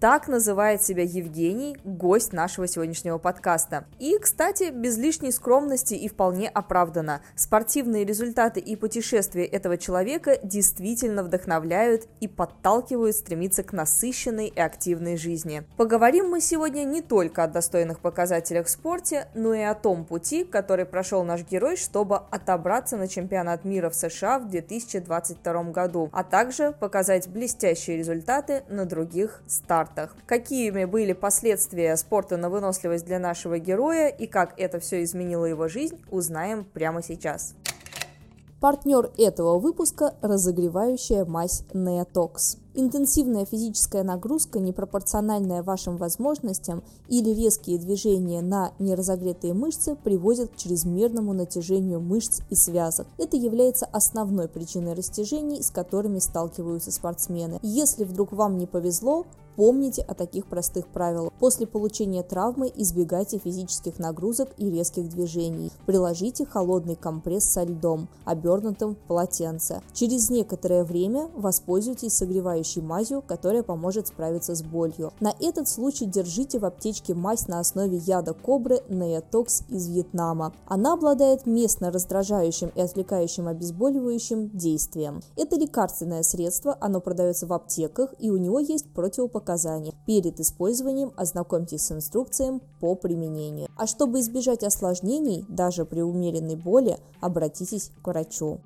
так называет себя Евгений, гость нашего сегодняшнего подкаста. И, кстати, без лишней скромности и вполне оправданно. Спортивные результаты и путешествия этого человека действительно вдохновляют и подталкивают стремиться к насыщенной и активной жизни. Поговорим мы сегодня не только о достойных показателях в спорте, но и о том пути, который прошел наш герой, чтобы отобраться на чемпионат мира в США в 2022 году, а также показать блестящие результаты на других стартах стартах. Какими были последствия спорта на выносливость для нашего героя и как это все изменило его жизнь, узнаем прямо сейчас. Партнер этого выпуска – разогревающая мазь Neotox. Интенсивная физическая нагрузка, непропорциональная вашим возможностям или резкие движения на неразогретые мышцы приводят к чрезмерному натяжению мышц и связок. Это является основной причиной растяжений, с которыми сталкиваются спортсмены. Если вдруг вам не повезло, Помните о таких простых правилах. После получения травмы избегайте физических нагрузок и резких движений. Приложите холодный компресс со льдом, обернутым в полотенце. Через некоторое время воспользуйтесь согревающим согревающей мазью, которая поможет справиться с болью. На этот случай держите в аптечке мазь на основе яда кобры Neotox из Вьетнама. Она обладает местно раздражающим и отвлекающим обезболивающим действием. Это лекарственное средство, оно продается в аптеках и у него есть противопоказания. Перед использованием ознакомьтесь с инструкцией по применению. А чтобы избежать осложнений, даже при умеренной боли, обратитесь к врачу.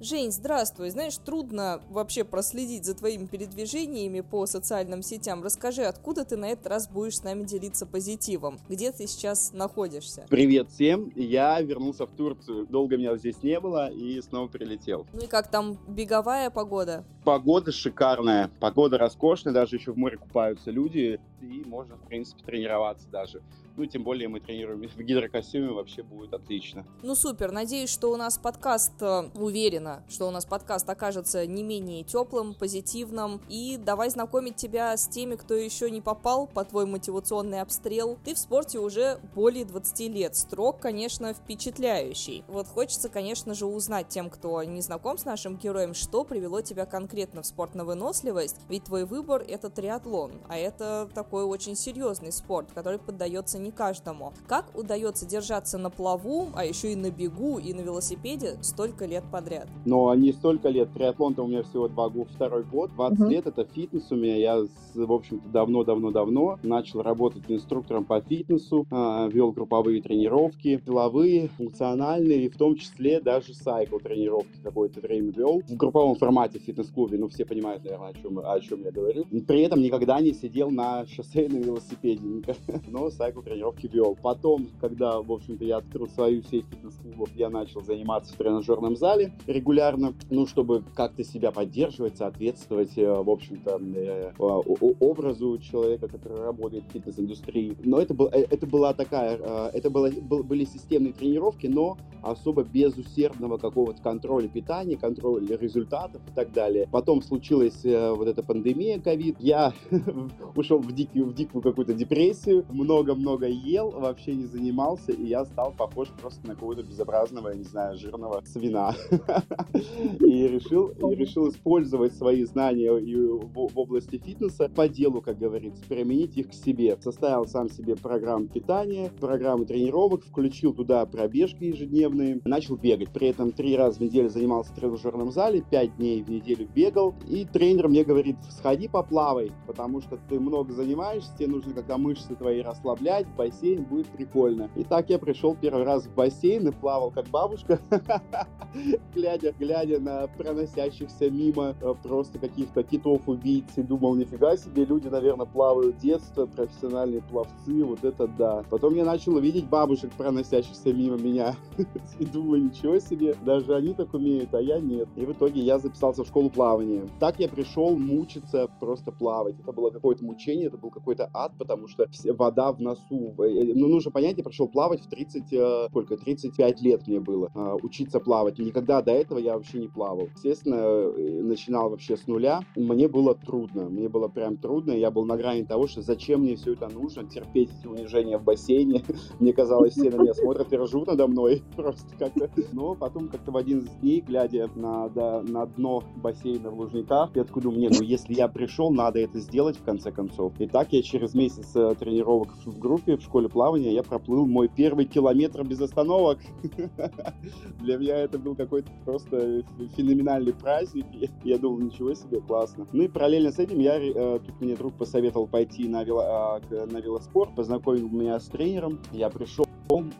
Жень, здравствуй. Знаешь, трудно вообще проследить за твоими передвижениями по социальным сетям. Расскажи, откуда ты на этот раз будешь с нами делиться позитивом? Где ты сейчас находишься? Привет всем. Я вернулся в Турцию. Долго меня здесь не было и снова прилетел. Ну и как там беговая погода? Погода шикарная. Погода роскошная. Даже еще в море купаются люди. И можно, в принципе, тренироваться даже. Ну, тем более мы тренируем в гидрокостюме, вообще будет отлично. Ну, супер. Надеюсь, что у нас подкаст, э, уверена, что у нас подкаст окажется не менее теплым, позитивным. И давай знакомить тебя с теми, кто еще не попал по твой мотивационный обстрел. Ты в спорте уже более 20 лет. Строк, конечно, впечатляющий. Вот хочется, конечно же, узнать тем, кто не знаком с нашим героем, что привело тебя конкретно в спорт на выносливость. Ведь твой выбор — это триатлон, а это такой очень серьезный спорт, который поддается не не каждому. Как удается держаться на плаву, а еще и на бегу, и на велосипеде столько лет подряд? Но не столько лет. Триатлон-то у меня всего два, второй год. 20 угу. лет это фитнес у меня. Я, в общем-то, давно-давно-давно начал работать инструктором по фитнесу, а, вел групповые тренировки, силовые, функциональные, и в том числе даже сайкл тренировки какое-то время вел в групповом формате в фитнес-клубе. Ну, все понимают, наверное, о чем, о чем я говорю. При этом никогда не сидел на шоссейном велосипеде, но сайкл тренировки вел. Потом, когда, в общем-то, я открыл свою сеть фитнес-клубов, я начал заниматься в тренажерном зале регулярно, ну, чтобы как-то себя поддерживать, соответствовать, э, в общем-то, э, образу человека, который работает в фитнес-индустрии. Но это, был, э, это была такая, это было, были системные тренировки, но особо без усердного какого-то контроля питания, контроля результатов и так далее. Потом случилась вот эта пандемия, ковид. Я ушел в дикую, в дикую какую-то депрессию, много-много ел, вообще не занимался, и я стал похож просто на какого-то безобразного, я не знаю, жирного свина. И решил, и решил использовать свои знания в области фитнеса по делу, как говорится, применить их к себе. Составил сам себе программу питания, программу тренировок, включил туда пробежки ежедневные, начал бегать. При этом три раза в неделю занимался в тренажерном зале, пять дней в неделю бегал. И тренер мне говорит, сходи поплавай, потому что ты много занимаешься, тебе нужно когда мышцы твои расслаблять, бассейн, будет прикольно. И так я пришел первый раз в бассейн и плавал как бабушка, глядя, глядя на проносящихся мимо э, просто каких-то китов-убийц и думал, нифига себе, люди, наверное, плавают детство, профессиональные пловцы, вот это да. Потом я начал увидеть бабушек, проносящихся мимо меня, и думаю, ничего себе, даже они так умеют, а я нет. И в итоге я записался в школу плавания. Так я пришел мучиться, просто плавать. Это было какое-то мучение, это был какой-то ад, потому что вода в носу. Э, ну, нужно понять, я прошел плавать в 30, э, сколько, 35 лет мне было, а, учиться плавать. Никогда до этого я вообще не плавал. Естественно, э, начинал вообще с нуля. Мне было трудно, мне было прям трудно. Я был на грани того, что зачем мне все это нужно, терпеть эти унижения в бассейне. Мне казалось, все на меня смотрят и ржут надо мной. Просто как-то. Но потом как-то в один из дней, глядя на, да, на дно бассейна в Лужниках, я такой думаю, не, ну если я пришел, надо это сделать в конце концов. И так я через месяц тренировок в группе, в школе плавания, я проплыл мой первый километр без остановок. Для меня это был какой-то просто феноменальный праздник. Я думал, ничего себе, классно. Ну и параллельно с этим я, э, тут мне друг посоветовал пойти а, на велоспорт, познакомил меня с тренером. Я пришел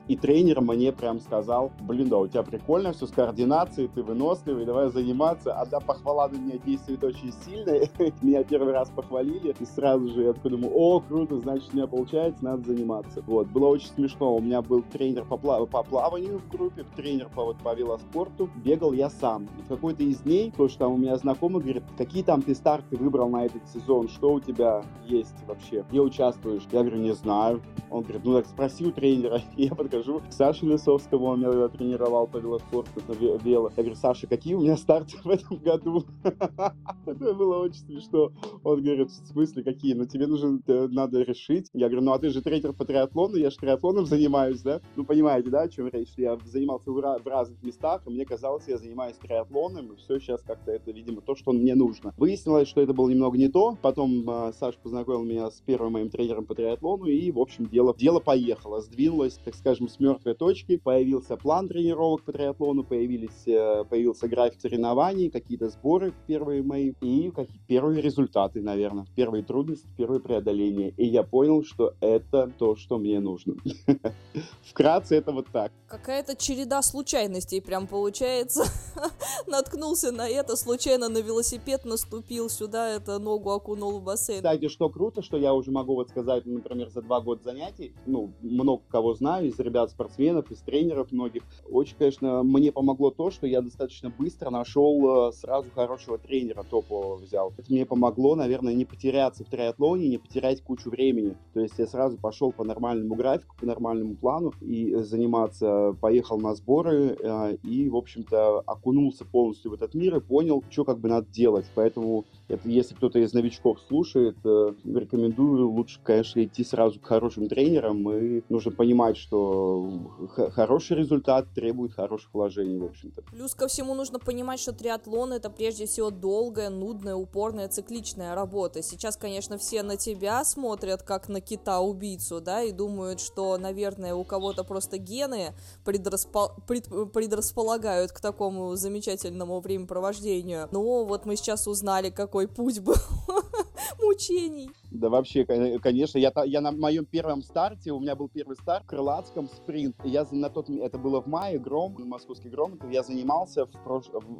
и тренер мне прям сказал, блин, да, у тебя прикольно все с координацией, ты выносливый, давай заниматься. А да, похвала на меня действует очень сильно. меня первый раз похвалили, и сразу же я такой думаю, о, круто, значит, у меня получается, надо заниматься. Вот, было очень смешно. У меня был тренер по, плав... по плаванию в группе, тренер по, вот, по велоспорту. Бегал я сам. И в какой-то из дней, то, что там у меня знакомый говорит, какие там ты старты выбрал на этот сезон, что у тебя есть вообще, где участвуешь? Я говорю, не знаю. Он говорит, ну так спроси у тренера. я подхожу к Саше Лисовскому, он меня тренировал по велоспорту, на вело. Я говорю, Саша, какие у меня старты в этом году? Это было очень смешно. Он говорит, в смысле, какие? Ну, тебе нужно, надо решить. Я говорю, ну, а ты же тренер по триатлону, я же триатлоном занимаюсь, да? Ну, понимаете, да, о чем речь? Я занимался в разных местах, и мне казалось, я занимаюсь триатлоном, и все сейчас как-то это, видимо, то, что мне нужно. Выяснилось, что это было немного не то. Потом э, Саша познакомил меня с первым моим тренером по триатлону, и, в общем, дело, дело поехало. Сдвинулось, так скажем, с мертвой точки. Появился план тренировок по триатлону, появились, э, появился график соревнований, какие-то сборы первые мои и какие первые результаты, наверное. Первые трудности, первые преодоления. И я понял, что это то, что мне нужно. Вкратце это вот так. Какая-то череда случайностей прям получается. Наткнулся на это, случайно на велосипед наступил сюда, это ногу окунул в бассейн. Кстати, что круто, что я уже могу вот сказать, например, за два года занятий, ну, много кого знаю, из ребят-спортсменов, из тренеров многих. Очень, конечно, мне помогло то, что я достаточно быстро нашел э, сразу хорошего тренера топового взял. Это мне помогло, наверное, не потеряться в триатлоне, не потерять кучу времени. То есть я сразу пошел по нормальному графику, по нормальному плану и заниматься, поехал на сборы э, и, в общем-то, окунулся полностью в этот мир и понял, что как бы надо делать. Поэтому это, если кто-то из новичков слушает, э, рекомендую лучше, конечно, идти сразу к хорошим тренерам и нужно понимать, что хороший результат требует хороших вложений, в общем-то. Плюс ко всему нужно понимать, что триатлон это прежде всего долгая, нудная, упорная, цикличная работа. Сейчас, конечно, все на тебя смотрят, как на кита-убийцу, да, и думают, что, наверное, у кого-то просто гены предрасpo... пред... предрасполагают к такому замечательному времяпровождению. Но вот мы сейчас узнали, какой путь был мучений. Да вообще, конечно, я, я на моем первом старте, у меня был первый старт в Крылатском спринт. Я на тот, это было в мае, гром, московский гром, я занимался в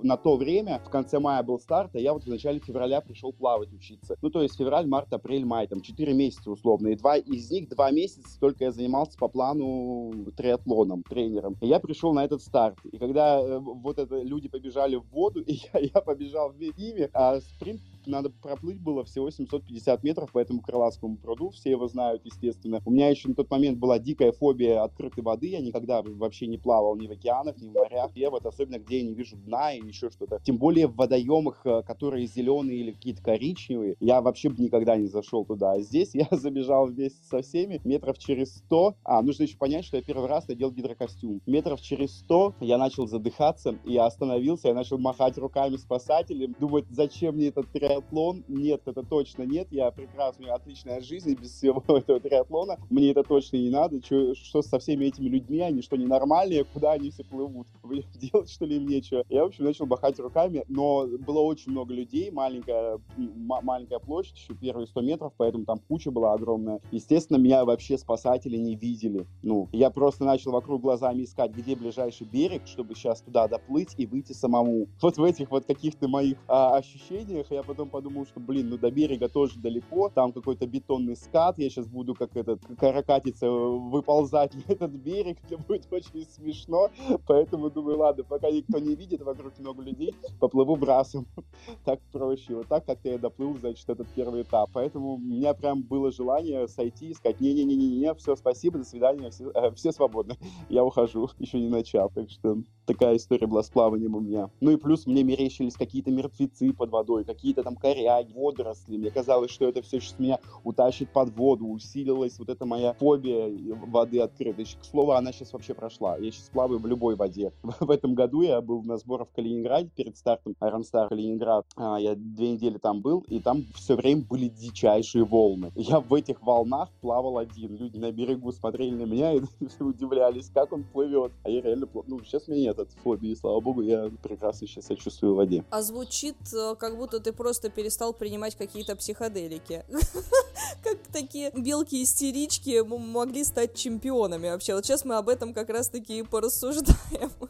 на то время, в конце мая был старт, а я вот в начале февраля пришел плавать учиться. Ну, то есть февраль, март, апрель, май, там 4 месяца условно. И два из них, два месяца только я занимался по плану триатлоном, тренером. И я пришел на этот старт. И когда э, вот это люди побежали в воду, и я, я побежал в ними, а спринт надо проплыть было всего 750 метров этому Крылатскому пруду, все его знают, естественно. У меня еще на тот момент была дикая фобия открытой воды, я никогда вообще не плавал ни в океанах, ни в морях, и вот особенно где я не вижу дна и еще что-то. Тем более в водоемах, э, которые зеленые или какие-то коричневые, я вообще бы никогда не зашел туда. А здесь я забежал вместе со всеми метров через 100. А, нужно еще понять, что я первый раз надел гидрокостюм. Метров через 100 я начал задыхаться, я остановился, я начал махать руками спасателям, думать, зачем мне этот триатлон? Нет, это точно нет. Я прекрасный, отличная жизнь без всего этого триатлона. Мне это точно не надо. Что, что со всеми этими людьми? Они что, ненормальные? Куда они все плывут? Делать, что ли, им нечего? Я, в общем, начал махать руками, но было очень много людей, маленькая, маленькая площадь, еще первые 100 метров, поэтому там куча была огромная. Естественно, меня вообще спасатели не видели. Ну, я просто начал вокруг глазами искать, где ближайший берег, чтобы сейчас туда доплыть и выйти самому. Вот в этих вот каких-то моих а, ощущениях я потом подумал, что, блин, ну до берега тоже далеко, там какой-то бетонный скат, я сейчас буду как этот каракатица выползать на этот берег, это будет очень смешно, поэтому думаю, ладно, пока никто не видит, вокруг много людей, поплыву брасом, так проще, вот так как-то я доплыл, значит, этот первый этап, поэтому у меня прям было желание сойти и сказать, не-не-не-не, все, спасибо, до свидания, все, э, все свободны, я ухожу, еще не начал, так что такая история была с плаванием у меня. Ну и плюс мне мерещились какие-то мертвецы под водой, какие-то там коряги, водоросли, мне казалось, что это все сейчас меня утащит под воду, усилилась вот эта моя фобия воды открытой. К слову, она сейчас вообще прошла. Я сейчас плаваю в любой воде. В этом году я был на сборах в Калининграде перед стартом Iron Star Калининград. А, я две недели там был, и там все время были дичайшие волны. Я в этих волнах плавал один. Люди на берегу смотрели на меня и удивлялись, как он плывет. А я реально плавал. Ну, сейчас у меня нет от фобии, слава богу, я прекрасно сейчас себя чувствую в воде. А звучит, э, как будто ты просто перестал принимать какие-то психоделики. Как такие белки-истерички могли стать чемпионами вообще? Вот сейчас мы об этом как раз-таки и порассуждаем.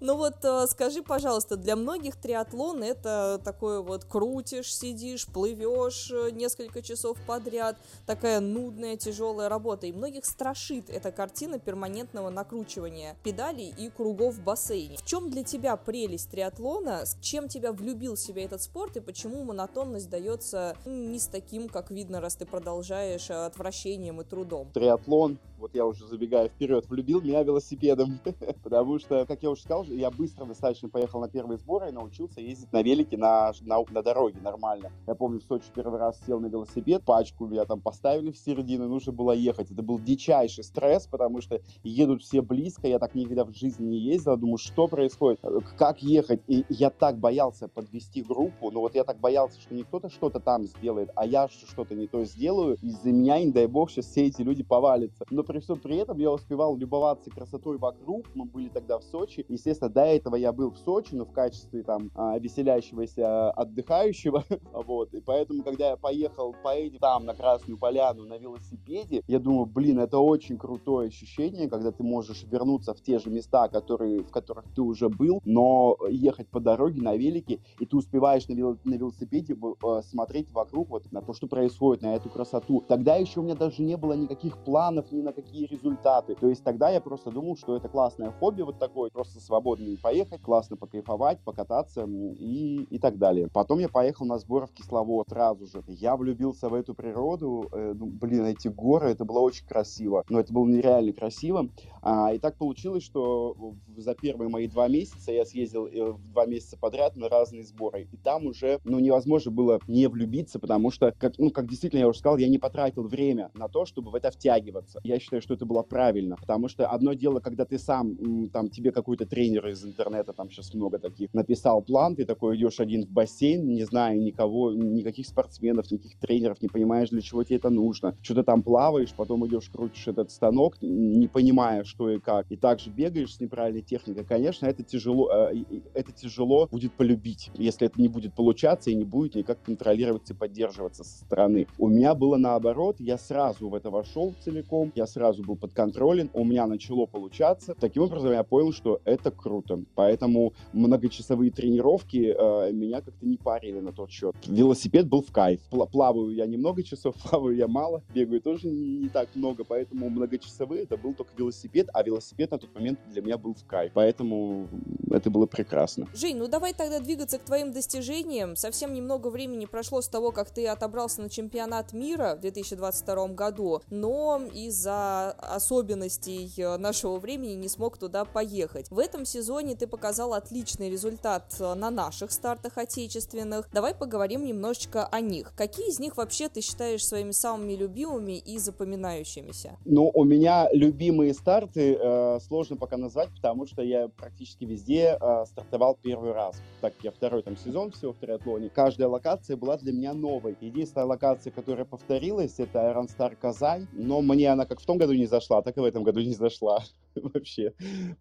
Ну вот э, скажи, пожалуйста, для многих триатлон это такое вот крутишь, сидишь, плывешь э, несколько часов подряд, такая нудная, тяжелая работа. И многих страшит эта картина перманентного накручивания педалей и кругов в бассейне. В чем для тебя прелесть триатлона? С чем тебя влюбил в себя этот спорт и почему монотонность дается не с таким, как видно, раз ты продолжаешь э, отвращением и трудом? Триатлон вот я уже забегаю вперед, влюбил меня велосипедом, потому что, как я уже сказал, я быстро достаточно поехал на первые сборы и научился ездить на велике на, на, на дороге нормально. Я помню, в Сочи первый раз сел на велосипед, пачку меня там поставили в середину, нужно было ехать. Это был дичайший стресс, потому что едут все близко, я так никогда в жизни не ездил, думаю, что происходит, как ехать. И я так боялся подвести группу, но вот я так боялся, что не кто-то что-то там сделает, а я что-то не то сделаю, из-за меня, не дай бог, сейчас все эти люди повалятся. Но при всем при этом я успевал любоваться красотой вокруг. Мы были тогда в Сочи. Естественно, до этого я был в Сочи, но в качестве там а, веселящегося отдыхающего. вот. И поэтому, когда я поехал поедем там на Красную Поляну на велосипеде, я думаю, блин, это очень крутое ощущение, когда ты можешь вернуться в те же места, которые, в которых ты уже был, но ехать по дороге на велике, и ты успеваешь на, вел- на велосипеде э, смотреть вокруг вот на то, что происходит, на эту красоту. Тогда еще у меня даже не было никаких планов ни на какие результаты. То есть тогда я просто думал, что это классное хобби вот такое, просто свободно поехать, классно покайфовать, покататься и, и так далее. Потом я поехал на сборы в Кисловод сразу же. Я влюбился в эту природу, э, ну, блин, эти горы, это было очень красиво, но это было нереально красиво. А, и так получилось, что за первые мои два месяца я съездил э, два месяца подряд на разные сборы, и там уже, ну, невозможно было не влюбиться, потому что, как, ну, как действительно я уже сказал, я не потратил время на то, чтобы в это втягиваться. Я считаю, что это было правильно, потому что одно дело, когда ты сам, там, тебе какой-то тренер из интернета, там сейчас много таких, написал план, ты такой идешь один в бассейн, не зная никого, никаких спортсменов, никаких тренеров, не понимаешь, для чего тебе это нужно. Что-то там плаваешь, потом идешь, крутишь этот станок, не понимая, что и как, и также бегаешь с неправильной техникой. Конечно, это тяжело, э, это тяжело будет полюбить, если это не будет получаться и не будет никак контролироваться и поддерживаться со стороны. У меня было наоборот, я сразу в это вошел целиком, я сразу был под контролем, у меня начало получаться. Таким образом, я понял, что это круто. Поэтому многочасовые тренировки э, меня как-то не парили на тот счет. Велосипед был в кайф. Плаваю я немного часов, плаваю я мало, бегаю тоже не так много, поэтому многочасовые это был только велосипед, а велосипед на тот момент для меня был в кайф. Поэтому это было прекрасно. Жень, ну давай тогда двигаться к твоим достижениям. Совсем немного времени прошло с того, как ты отобрался на чемпионат мира в 2022 году, но из-за особенностей э, нашего времени не смог туда поехать. В этом сезоне ты показал отличный результат э, на наших стартах отечественных. Давай поговорим немножечко о них. Какие из них вообще ты считаешь своими самыми любимыми и запоминающимися? Ну, у меня любимые старты э, сложно пока назвать, потому что я практически везде э, стартовал первый раз. Так как я второй там сезон всего в триатлоне. Каждая локация была для меня новой. Единственная локация, которая повторилась, это Iron Star Казань, но мне она как в том году не зашла, так и в этом году не зашла. вообще.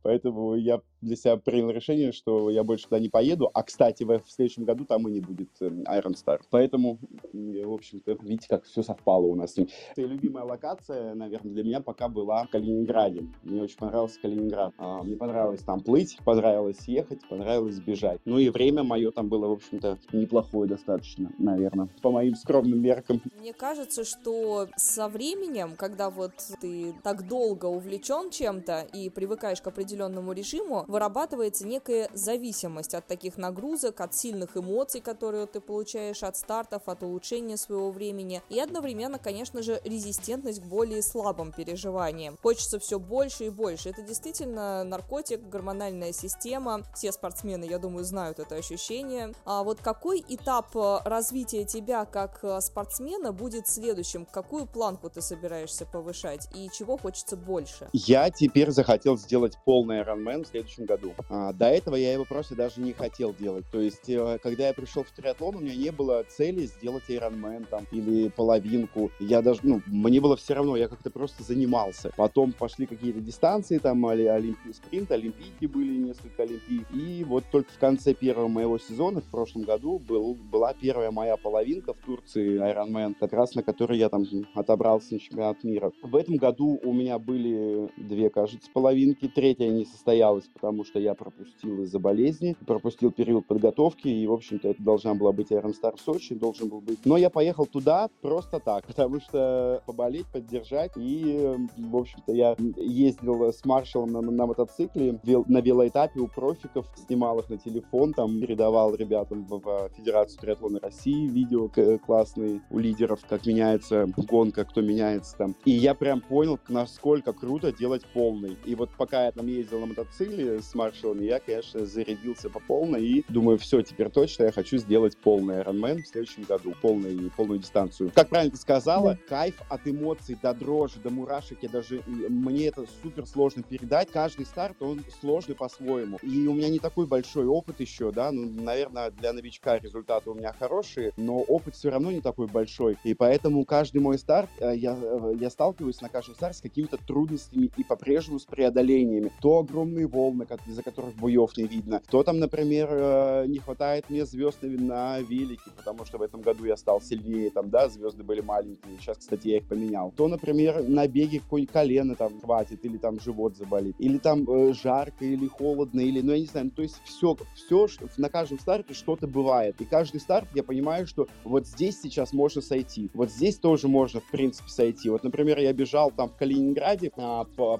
Поэтому я для себя принял решение, что я больше туда не поеду. А, кстати, в, следующем году там и не будет эм, Iron Star. Поэтому, в общем-то, видите, как все совпало у нас с. И любимая локация, наверное, для меня пока была в Калининграде. Мне очень понравился Калининград. А, мне понравилось там плыть, понравилось ехать, понравилось бежать. Ну и время мое там было, в общем-то, неплохое достаточно, наверное, по моим скромным меркам. Мне кажется, что со временем, когда вот ты так долго увлечен чем-то и привыкаешь к определенному режиму, вырабатывается некая зависимость от таких нагрузок, от сильных эмоций, которые ты получаешь от стартов, от улучшения своего времени, и одновременно, конечно же, резистентность к более слабым переживаниям. Хочется все больше и больше. Это действительно наркотик, гормональная система. Все спортсмены, я думаю, знают это ощущение. А вот какой этап э, развития тебя как э, спортсмена будет следующим? Какую планку ты собираешься повышать и чего хочется больше? Я теперь захотел сделать полный Ironman в следующем году. А, до этого я его просто даже не хотел делать. То есть, э, когда я пришел в триатлон, у меня не было цели сделать Ironman там или половинку. Я даже, ну, мне было все равно, я как-то просто занимался. Потом пошли какие-то дистанции, там олимпий, спринт, олимпийки были, несколько олимпий. И вот только в конце первого моего сезона, в прошлом году, был, была первая моя половинка в Турции, Ironman, как раз на которой я там отобрался на чемпионат мира. В этом году у меня были две, кажется, половинки. Третья не состоялась, потому что я пропустил из-за болезни, пропустил период подготовки, и, в общем-то, это должна была быть Iron в Сочи, должен был быть. Но я поехал туда просто так, потому что поболеть, поддержать, и, в общем-то, я ездил с маршалом на, на мотоцикле на велоэтапе у профиков, снимал их на телефон, там передавал ребятам в, в Федерацию триатлона России видео классные у лидеров, как меняется гонка, кто меняется там. И я прям понял, насколько круто делать полный. И вот пока я там ездил на мотоцикле с маршалами, я, конечно, зарядился по полной и думаю, все, теперь точно я хочу сделать полный Ironman в следующем году, полный, полную дистанцию. Как правильно ты сказала, да. кайф от эмоций до дрожи, до мурашек, я даже, мне это супер сложно передать. Каждый старт, он сложный по-своему. И у меня не такой большой опыт еще, да, ну, наверное, для новичка результаты у меня хорошие, но опыт все равно не такой большой. И поэтому каждый мой старт, э, я, э, я сталкиваюсь на каждом старте с какими-то трудностями и по-прежнему с преодолениями. То огромные волны, из-за которых буев не видно, то там, например, э, не хватает мне звезд на велике, потому что в этом году я стал сильнее, там, да, звезды были маленькие, сейчас, кстати, я их поменял. То, например, на беге какое-нибудь колено там хватит, или там живот заболит, или там э, жарко, или холодно, или, ну, я не знаю, ну, то есть все, все на каждом старте что-то бывает. И каждый старт я понимаю, что вот здесь сейчас можно сойти, вот здесь тоже можно, в принципе, сойти. Вот, например, я бежал там в Калининграде а, по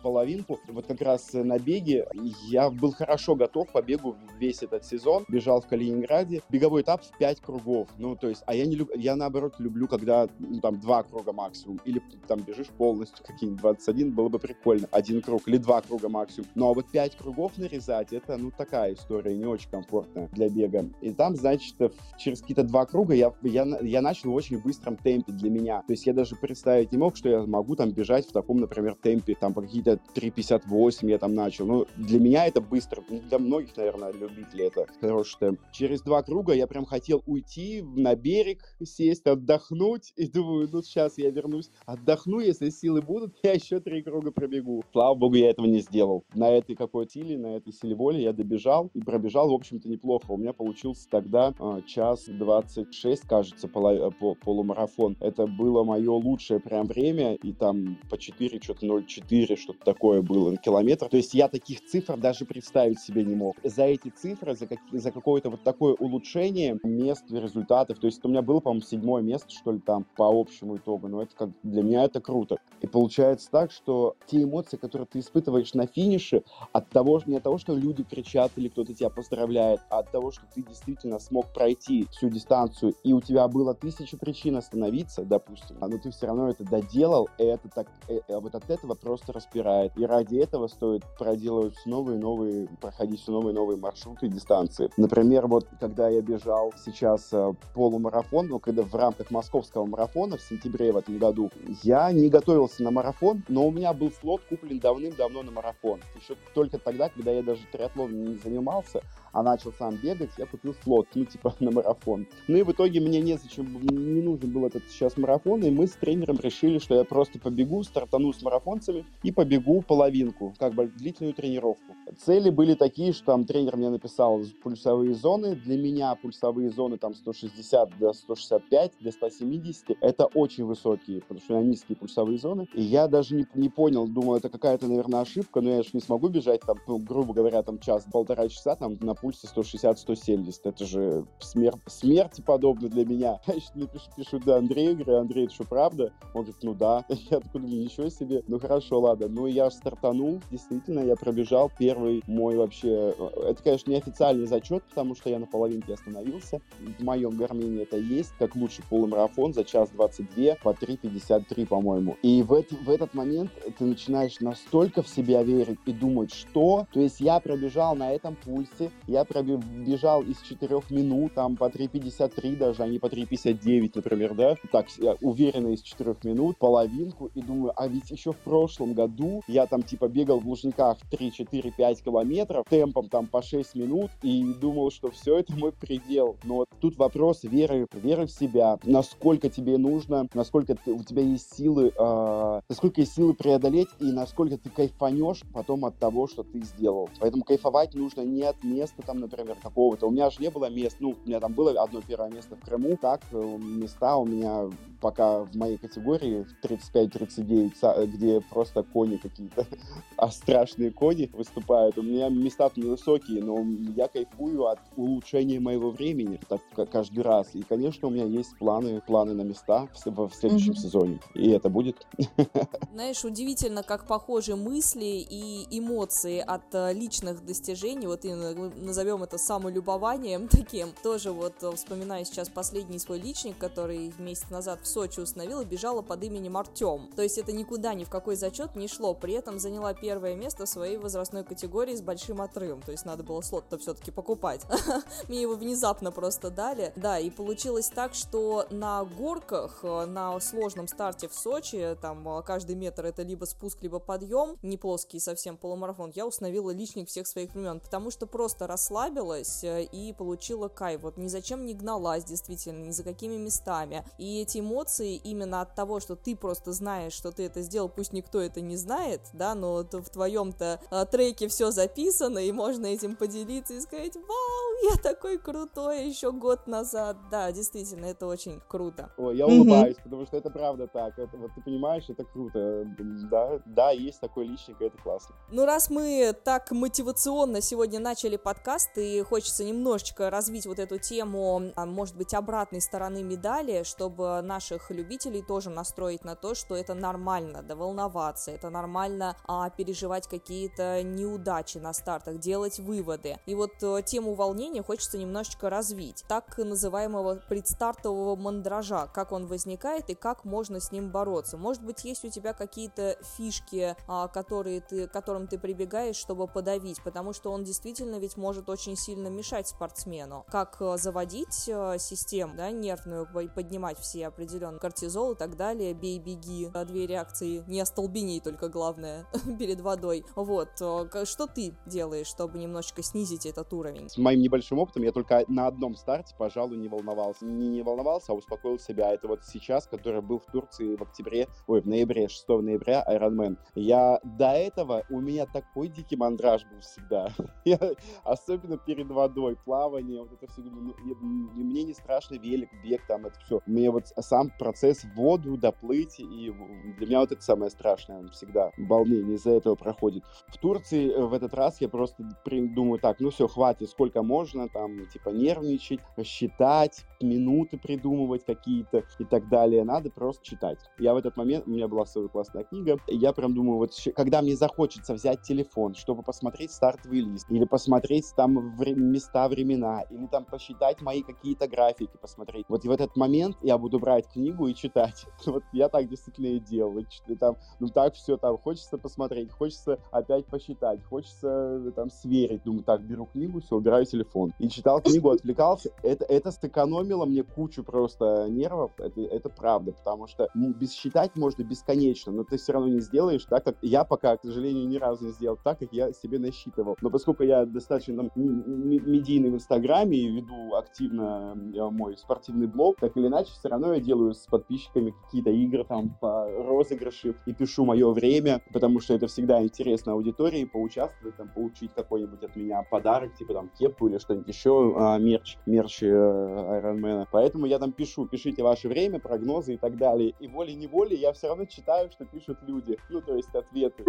половинку, вот как раз на беге я был хорошо готов по бегу весь этот сезон, бежал в Калининграде, беговой этап в 5 кругов, ну, то есть, а я не люблю, я наоборот люблю, когда, ну, там, два круга максимум, или там бежишь полностью, какие-нибудь 21, было бы прикольно, один круг, или два круга максимум, ну, а вот 5 кругов нарезать, это, ну, такая история, не очень комфортная для бега, и там, значит, через какие-то два круга я, я, я начал в очень быстром темпе для меня, то есть я даже представить не мог, что я могу там бежать в таком, например, темпе, там, по какие-то 3.58 я там начал, ну, для меня это быстро, для многих, наверное, любителей это хороший темп. Через два круга я прям хотел уйти на берег, сесть, отдохнуть, и думаю, ну, сейчас я вернусь, отдохну, если силы будут, я еще три круга пробегу. Слава богу, я этого не сделал. На этой какой-то силе, на этой силе воли я добежал и пробежал, в общем-то, неплохо. У меня получился тогда э, час 26, кажется, поло, по, полумарафон. Это было мое лучшее прям время, и там по 4, что-то 0,4, что-то такое было на километр. То есть я таких цифр даже представить себе не мог. За эти цифры, за, как, за какое-то вот такое улучшение мест, результатов, то есть у меня было, по-моему, седьмое место, что ли, там по общему итогу, но это как для меня это круто. И получается так, что те эмоции, которые ты испытываешь на финише, от того, не от того, что люди кричат или кто-то тебя поздравляет, а от того, что ты действительно смог пройти всю дистанцию, и у тебя было тысяча причин остановиться, допустим, но ты все равно это доделал, и это так, и, и вот от этого просто распирает. И ради этого стоит проделывать новые новые, проходить все новые новые маршруты и дистанции. Например, вот когда я бежал сейчас э, полумарафон, ну, когда в рамках московского марафона в сентябре в этом году, я не готовился на марафон, но у меня был слот куплен давным-давно на марафон. Еще только тогда, когда я даже триатлоном не занимался, а начал сам бегать, я купил слот, ну, типа, на марафон. Ну и в итоге мне незачем, не нужен был этот сейчас марафон, и мы с тренером решили, что я просто побегу, стартану с марафонцами и побегу половинку, как бы длительную тренировку. Цели были такие, что там тренер мне написал пульсовые зоны. Для меня пульсовые зоны там 160 до 165, до 170. Это очень высокие, потому что у меня низкие пульсовые зоны. И я даже не, не понял, думаю, это какая-то, наверное, ошибка, но я же не смогу бежать там, ну, грубо говоря, там час-полтора часа там на пульсе 160-170. Это же смерть, смерти подобно для меня. Я еще напишу, пишу да, Андрею, говорю, Андрей, это что, правда? Он говорит, ну да. Я такой ничего себе. Ну хорошо, ладно. Ну я стартанул, действительно, я пробежал первый мой вообще... Э, это, конечно, не официальный зачет, потому что я на половинке остановился. В моем гармине это есть, как лучший полумарафон за час 22 по 3.53, по-моему. И в, эти, в этот момент ты начинаешь настолько в себя верить и думать, что... То есть я пробежал на этом пульсе, я пробежал из 4 минут, там по 3.53 даже, а не по 3.59, например, да? Так, уверенно из 4 минут, половинку, и думаю, а ведь еще в прошлом году я там типа бегал в Лужниках 3, 4, 5 километров темпом там по 6 минут и думал, что все это мой предел. Но тут вопрос веры, веры в себя, насколько тебе нужно, насколько ты, у тебя есть силы, э, насколько есть силы преодолеть и насколько ты кайфанешь потом от того, что ты сделал. Поэтому кайфовать нужно не от места там, например, какого-то. У меня же не было мест, ну, у меня там было одно первое место в Крыму, так, э, места у меня пока в моей категории 35-39, где просто кони какие-то, а страшные кони выступают. У меня места невысокие, но я кайфую от улучшения моего времени так, каждый раз. И, конечно, у меня есть планы, планы на места в, в следующем mm-hmm. сезоне. И это будет. Знаешь, удивительно, как похожи мысли и эмоции от э, личных достижений. Вот именно назовем это самолюбованием таким. Тоже вот э, вспоминаю сейчас последний свой личник, который месяц назад в Сочи установила, бежала под именем Артем. То есть это никуда ни в какой зачет не шло. При этом заняла первое место в своей возрастной категории с большим отрывом. То есть надо было слот-то все-таки покупать. Мне его внезапно просто дали. Да, и получилось так, что на горках, на сложном старте в Сочи, там каждый метр это либо спуск, либо подъем, не плоский совсем полумарафон, я установила личник всех своих времен, потому что просто расслабилась э, и получила кайф. Вот ни зачем не гналась, действительно, ни за какими местами. И эти эмоции эмоции именно от того, что ты просто знаешь, что ты это сделал, пусть никто это не знает, да, но в твоем-то а, треке все записано, и можно этим поделиться и сказать, вау, я такой крутой еще год назад. Да, действительно, это очень круто. Ой, я улыбаюсь, mm-hmm. потому что это правда так. Это, вот ты понимаешь, это круто. Да, да, есть такой личник, это классно. Ну, раз мы так мотивационно сегодня начали подкаст, и хочется немножечко развить вот эту тему, а, может быть, обратной стороны медали, чтобы наш наших любителей тоже настроить на то, что это нормально, да, волноваться, это нормально а, переживать какие-то неудачи на стартах, делать выводы. И вот а, тему волнения хочется немножечко развить. Так называемого предстартового мандража, как он возникает и как можно с ним бороться. Может быть, есть у тебя какие-то фишки, а, которые ты, которым ты прибегаешь, чтобы подавить, потому что он действительно ведь может очень сильно мешать спортсмену. Как а, заводить а, систему, да, нервную, поднимать все определенные определенно кортизол и так далее, бей, беги, две реакции, не остолбеней только главное перед водой. Вот, что ты делаешь, чтобы немножечко снизить этот уровень? С моим небольшим опытом я только на одном старте, пожалуй, не волновался. Не, не волновался, а успокоил себя. Это вот сейчас, который был в Турции в октябре, ой, в ноябре, 6 ноября, Ironman. Я до этого, у меня такой дикий мандраж был всегда. особенно перед водой, плавание, вот это все. Ну, мне не страшно велик, бег, там, это все. Мне вот сам процесс в воду доплыть, и для меня вот это самое страшное всегда. Волнение из-за этого проходит. В Турции э, в этот раз я просто думаю, так, ну все, хватит, сколько можно, там, типа, нервничать, считать, минуты придумывать какие-то и так далее. Надо просто читать. Я в этот момент, у меня была своя классная книга, я прям думаю, вот когда мне захочется взять телефон, чтобы посмотреть стартовый лист, или посмотреть там вре- места, времена, или там посчитать мои какие-то графики, посмотреть. Вот в этот момент я буду брать книгу и читать. Вот я так действительно и делал. Там, ну так все там, хочется посмотреть, хочется опять посчитать, хочется э, там сверить. Думаю, так, беру книгу, все, убираю телефон. И читал книгу, отвлекался. Это, это сэкономило мне кучу просто нервов, это, это правда, потому что ну, без считать можно бесконечно, но ты все равно не сделаешь так, как я пока, к сожалению, ни разу не сделал так, как я себе насчитывал. Но поскольку я достаточно там, медийный в Инстаграме и веду активно мой спортивный блог, так или иначе, все равно я делаю устраиваю с подписчиками какие-то игры там по розыгрыши и пишу мое время, потому что это всегда интересно аудитории, поучаствовать, там, получить какой-нибудь от меня подарок, типа там кепку или что-нибудь еще, а, мерч, мерч э, Ironman. Поэтому я там пишу, пишите ваше время, прогнозы и так далее. И волей-неволей я все равно читаю, что пишут люди, ну, то есть ответы.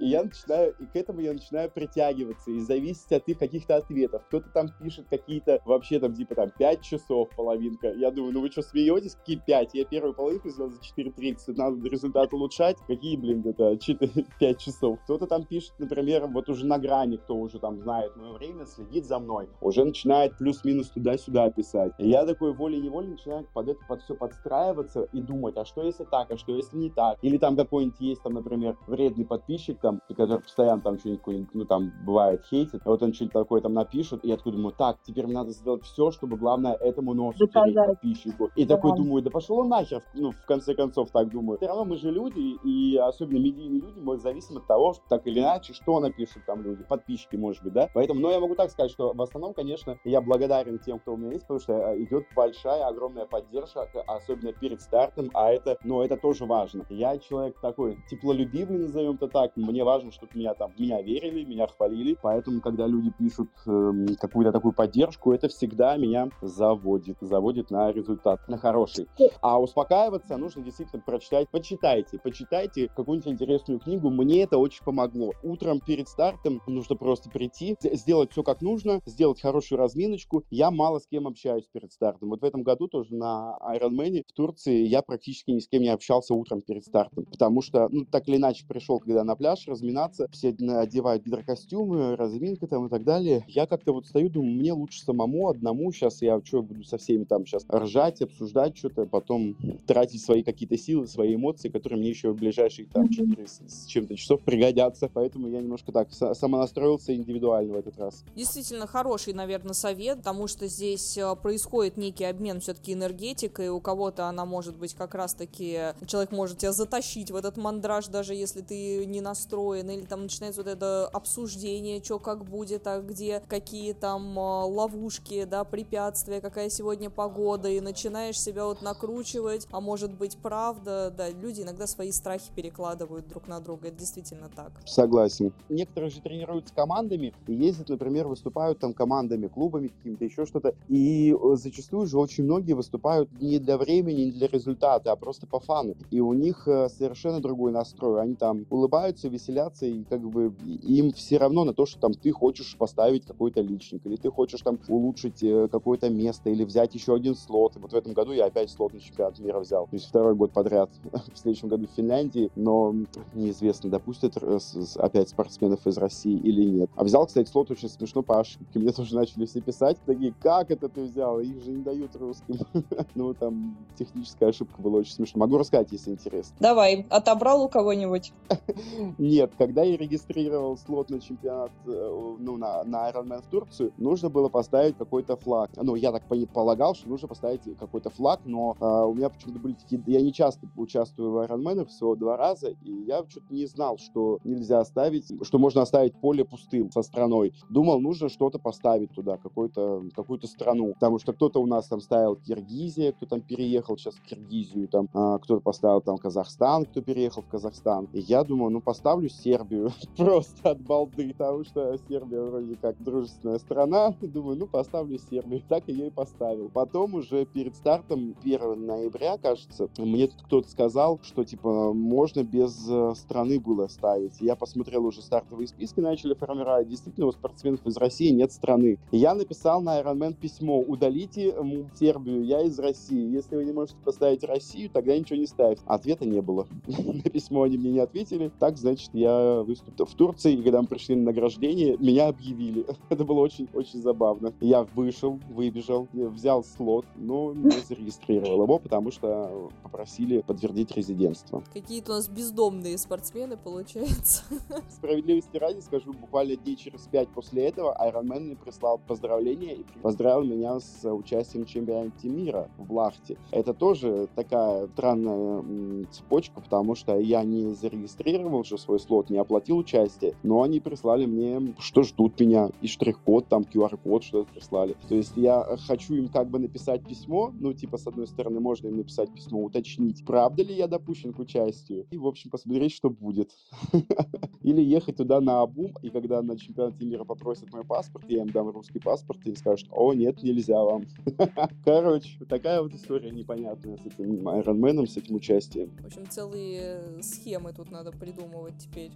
И я начинаю, и к этому я начинаю притягиваться, и зависит от их каких-то ответов. Кто-то там пишет какие-то, вообще там, типа там, 5 часов половинка. Я думаю, ну вы что, смеетесь? Какие 5? Я первую половинку сделал за 4.30, надо результат улучшать. Какие, блин, это 4, 5 часов? Кто-то там пишет, например, вот уже на грани, кто уже там знает мое время, следит за мной, уже начинает плюс-минус туда-сюда писать. И я такой волей-неволей начинаю под это под все подстраиваться и думать, а что если так, а что если не так? Или там какой-нибудь есть, там, например, вредный подписчик, там, который постоянно там что-нибудь, ну, там, бывает, хейтит, вот он что-нибудь такое там напишет, и я такой думаю, так, теперь мне надо сделать все, чтобы, главное, этому носу подписчику. И да. такой думаю, да пошел он нахер, ну, в конце концов, так думаю. Все равно мы же люди, и особенно медийные люди, мы зависим от того, что так или иначе, что напишут там люди, подписчики, может быть, да? Поэтому, но я могу так сказать, что в основном, конечно, я благодарен тем, кто у меня есть, потому что э, идет большая, огромная поддержка, особенно перед стартом, а это, ну, это тоже важно. Я человек такой теплолюбивый, назовем это так, мне важно, чтобы меня там, меня верили, меня хвалили, поэтому, когда люди пишут э, какую-то такую поддержку, это всегда меня заводит, заводит на результат, на хороший. А успокаиваться нужно действительно прочитать, почитайте, почитайте какую-нибудь интересную книгу, мне это очень помогло. Утром перед стартом нужно просто прийти, сделать все как нужно, сделать хорошую разминочку. Я мало с кем общаюсь перед стартом. Вот в этом году тоже на Ironman в Турции я практически ни с кем не общался утром перед стартом, потому что, ну, так или иначе пришел, когда на пляж разминаться, все одевают гидрокостюмы, разминка там и так далее. Я как-то вот стою, думаю, мне лучше самому, одному, сейчас я что, буду со всеми там сейчас ржать, обсуждать что-то, потом тратить свои какие-то силы, свои эмоции, которые мне еще в ближайшие там 4 с чем-то часов пригодятся. Поэтому я немножко так самонастроился индивидуально в этот раз. Действительно хороший, наверное, совет, потому что здесь э, происходит некий обмен все-таки энергетикой, у кого-то она может быть как раз-таки, человек может тебя затащить в этот мандраж, даже если ты не настроен, или там начинается вот это обсуждение, что как будет, а где какие там э, ловушки, да, препятствия, какая сегодня погода, и начинаешь себя вот накручивать, а может быть правда, да, люди иногда свои страхи перекладывают друг на друга, это действительно так. Согласен. Некоторые же тренируются командами и ездят, например, выступают там командами, клубами какими-то, еще что-то. И э, зачастую же очень многие выступают не для времени, не для результата, а просто по фану. И у них э, совершенно другой настрой. Они там улыбаются, веселятся, и как бы им все равно на то, что там ты хочешь поставить какой-то личник, или ты хочешь там улучшить э, какое-то место, или взять еще один слот. Вот в этом году я опять слот на чемпионат мира взял. То есть второй год подряд в следующем году в Финляндии, но неизвестно, допустят опять спортсменов из России или нет. А взял, кстати, слот очень смешно по ошибке. Мне тоже начали все писать, такие, как это ты взял? Их же не дают русским. ну, там техническая ошибка была очень смешно. Могу рассказать, если интересно. Давай, отобрал у кого-нибудь? Нет, когда я регистрировал слот на чемпионат, э, ну, на, на Ironman в Турцию, нужно было поставить какой-то флаг. Ну, я так полагал, что нужно поставить какой-то флаг, но а, у меня почему-то были такие... Я не часто участвую в Ironman, всего два раза, и я что-то не знал, что нельзя оставить, что можно оставить поле пустым со страной. Думал, нужно что-то поставить туда, какую-то страну. Потому что кто-то у нас там ставил Киргизия, кто там переехал сейчас в Киргизию, там а, кто-то поставил там Казахстан, кто переехал в Казахстан. И я думаю, ну поставлю Сербию просто от балды, потому что Сербия вроде как дружественная страна. Думаю, ну поставлю Сербию. Так я и поставил. Потом уже перед стартом 1 ноября, кажется, мне тут кто-то сказал, что типа можно без э, страны было ставить. Я посмотрел уже стартовые списки, начали формировать. Действительно, у спортсменов из России нет страны. я написал на Ironman письмо, удалите Сербию, я из России. Если вы не можете поставить Россию, тогда ничего не ставьте. Ответа не было. На письмо они мне не ответили. Так, значит, я выступил в Турции, и когда мы пришли на награждение, меня объявили. Это было очень-очень забавно. Я вышел, выбежал, взял слот, но не зарегистрировал его, потому что попросили подтвердить резидентство. Какие-то у нас бездомные спортсмены, получается. Справедливости ради скажу, буквально дней через пять после этого Ironman мне прислал поздравления и поздравил меня с участием в чемпионате мира в Лахте. Это тоже такая странная цепочка, потому что я не зарегистрировал же свой слот, не оплатил участие, но они прислали мне, что ждут меня, и штрих-код, там QR-код что-то прислали. То есть я хочу им как бы написать письмо, ну, типа, с одной стороны, стороны, можно им написать письмо, уточнить, правда ли я допущен к участию, и, в общем, посмотреть, что будет. Или ехать туда на обум, и когда на чемпионате мира попросят мой паспорт, я им дам русский паспорт, и скажут, о, нет, нельзя вам. Короче, такая вот история непонятная с этим Айронменом, с этим участием. В общем, целые схемы тут надо придумывать теперь.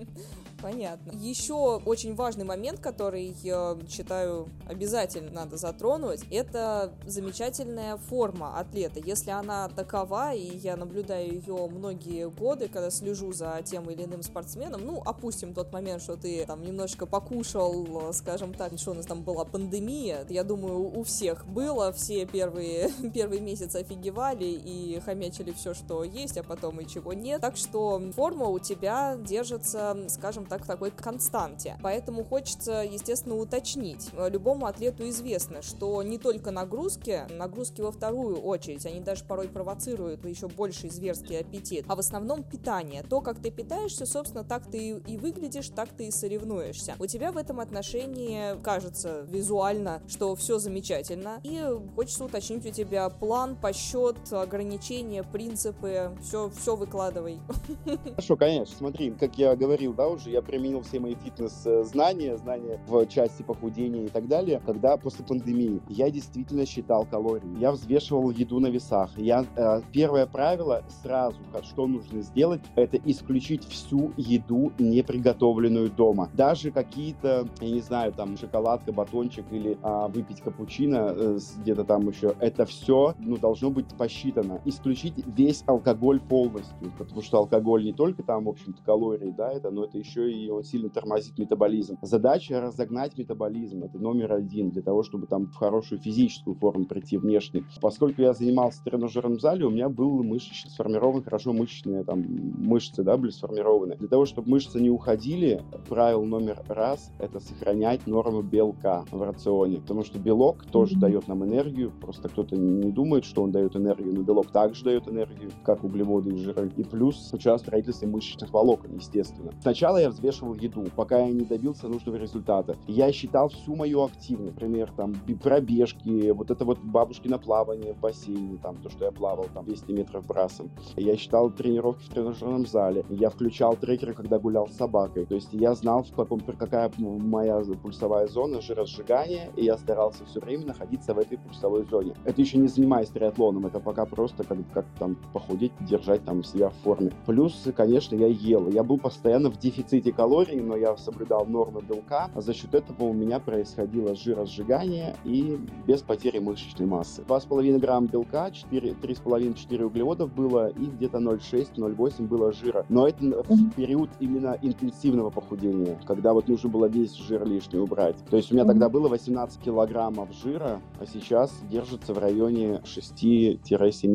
Понятно. Еще очень важный момент, который я считаю обязательно надо затронуть, это замечательная форма атлета. Если она такова, и я наблюдаю ее многие годы, когда слежу за тем или иным спортсменом, ну, опустим тот момент, что ты там немножечко покушал, скажем так, что у нас там была пандемия, я думаю, у всех было, все первые, первые месяцы офигевали и хомячили все, что есть, а потом и чего нет. Так что форма у тебя держится, скажем так, в такой константе. Поэтому хочется, естественно, уточнить. Любому атлету известно, что не только нагрузки, нагрузки во вторую очередь, они даже порой провоцируют еще больший зверский аппетит, а в основном питание. То, как ты питаешься, собственно, так ты и выглядишь, так ты и соревнуешься. У тебя в этом отношении кажется визуально, что все замечательно, и хочется уточнить у тебя план, посчет, ограничения, принципы, все, все выкладывай. Хорошо, конечно. Смотри, как я говорил, да, уже я применил все мои фитнес-знания, знания в части похудения и так далее, когда после пандемии я действительно считал калории, я взвешивал еду на весах. Я, э, первое правило сразу, что нужно сделать, это исключить всю еду, не приготовленную дома. Даже какие-то, я не знаю, там шоколадка, батончик или а, выпить капучино э, где-то там еще, это все ну, должно быть посчитано. Исключить весь алкоголь полностью, потому что алкоголь не только там, в общем-то, калории, да, это, но это еще и он сильно тормозит метаболизм. Задача разогнать метаболизм, это номер один, для того, чтобы там в хорошую физическую форму прийти внешне. Поскольку я занимался в тренажерном зале, у меня был мышечный, сформирован хорошо мышечные там мышцы, да, были сформированы. Для того, чтобы мышцы не уходили, правило номер раз — это сохранять норму белка в рационе, потому что белок тоже mm-hmm. дает нам энергию, просто кто-то не думает, что он дает энергию, но белок также дает энергию, как углеводы и жиры. И плюс участвует в строительстве мышечных волокон, естественно. Сначала я взвешивал еду, пока я не добился нужного результата. Я считал всю мою активность, например, там пробежки, вот это вот бабушкино плавание в бассейне, там то, что я плавал там 200 метров брасом. Я считал тренировки в тренажерном зале. Я включал трекер, когда гулял с собакой. То есть я знал, в каком, какая моя пульсовая зона жиросжигания, и я старался все время находиться в этой пульсовой зоне. Это еще не занимаясь триатлоном, это пока просто как, как там похудеть, держать там себя в форме. Плюс, конечно, я ел. Я был постоянно в дефиците калорий, но я соблюдал нормы белка. А за счет этого у меня происходило жиросжигание и без потери мышечной массы. 2,5 грамм белка, 3,5-4 углеводов было и где-то 0,6-0,8 было жира. Но это в период именно интенсивного похудения, когда вот нужно было весь жир лишний убрать. То есть у меня тогда было 18 килограммов жира, а сейчас держится в районе 6-7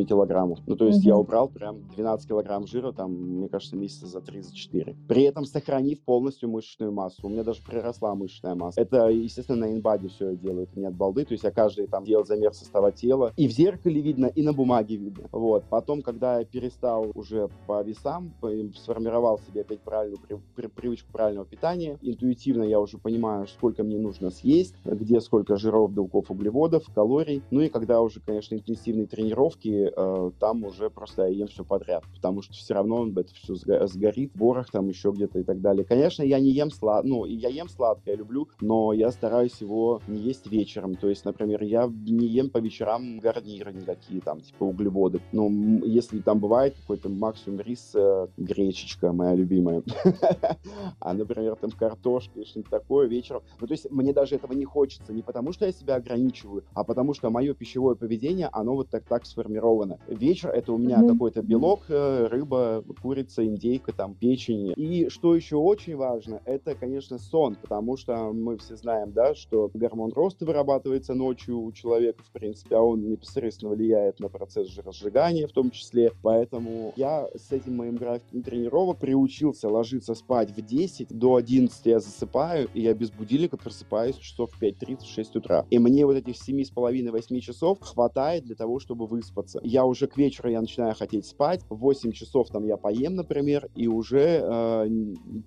килограммов. Ну, то есть я убрал прям 12 килограмм жира, там, мне кажется, месяца за 3-4. При этом сохранив полностью мышечную массу. У меня даже приросла мышечная масса. Это, естественно, на инбаде все я делаю, это не от балды. То есть я каждый там делал замер состава тела. И в зеркале видно, и на бумаге видно. Вот. Потом, когда я перестал уже по весам, сформировал себе опять правильную при, при, привычку правильного питания, интуитивно я уже понимаю, сколько мне нужно съесть, где сколько жиров, белков, углеводов, калорий. Ну и когда уже, конечно, интенсивные тренировки, э, там уже просто я ем все подряд, потому что все равно это все сгорит в борах там еще где-то и так далее. Конечно, я не ем слад, ну, я ем сладкое, люблю, но я стараюсь его не есть вечером. То есть, например, я не ем по вечерам гарниры никакие, там, типа углеводы. Но если там бывает какой-то максимум рис, э, гречечка моя любимая, а, например, там картошка и что-нибудь такое вечером. Ну, то есть мне даже этого не хочется, не потому что я себя ограничиваю, а потому что мое пищевое поведение, оно вот так так сформировано. Вечер — это у меня какой-то белок, э, рыба, курица, индейка, там, печень. И что еще очень важно, это, конечно, сон, потому что мы все знаем, да, что гормон роста вырабатывается ночью у человека, в принципе, а он непосредственно влияет на процесс жиросжигания в том числе. Поэтому я с этим моим графиком тренировок приучился ложиться спать в 10, до 11 я засыпаю, и я без будильника просыпаюсь часов в 5.30-6 утра. И мне вот этих 7,5-8 часов хватает для того, чтобы выспаться. Я уже к вечеру я начинаю хотеть спать, в 8 часов там я поем, например, и уже э,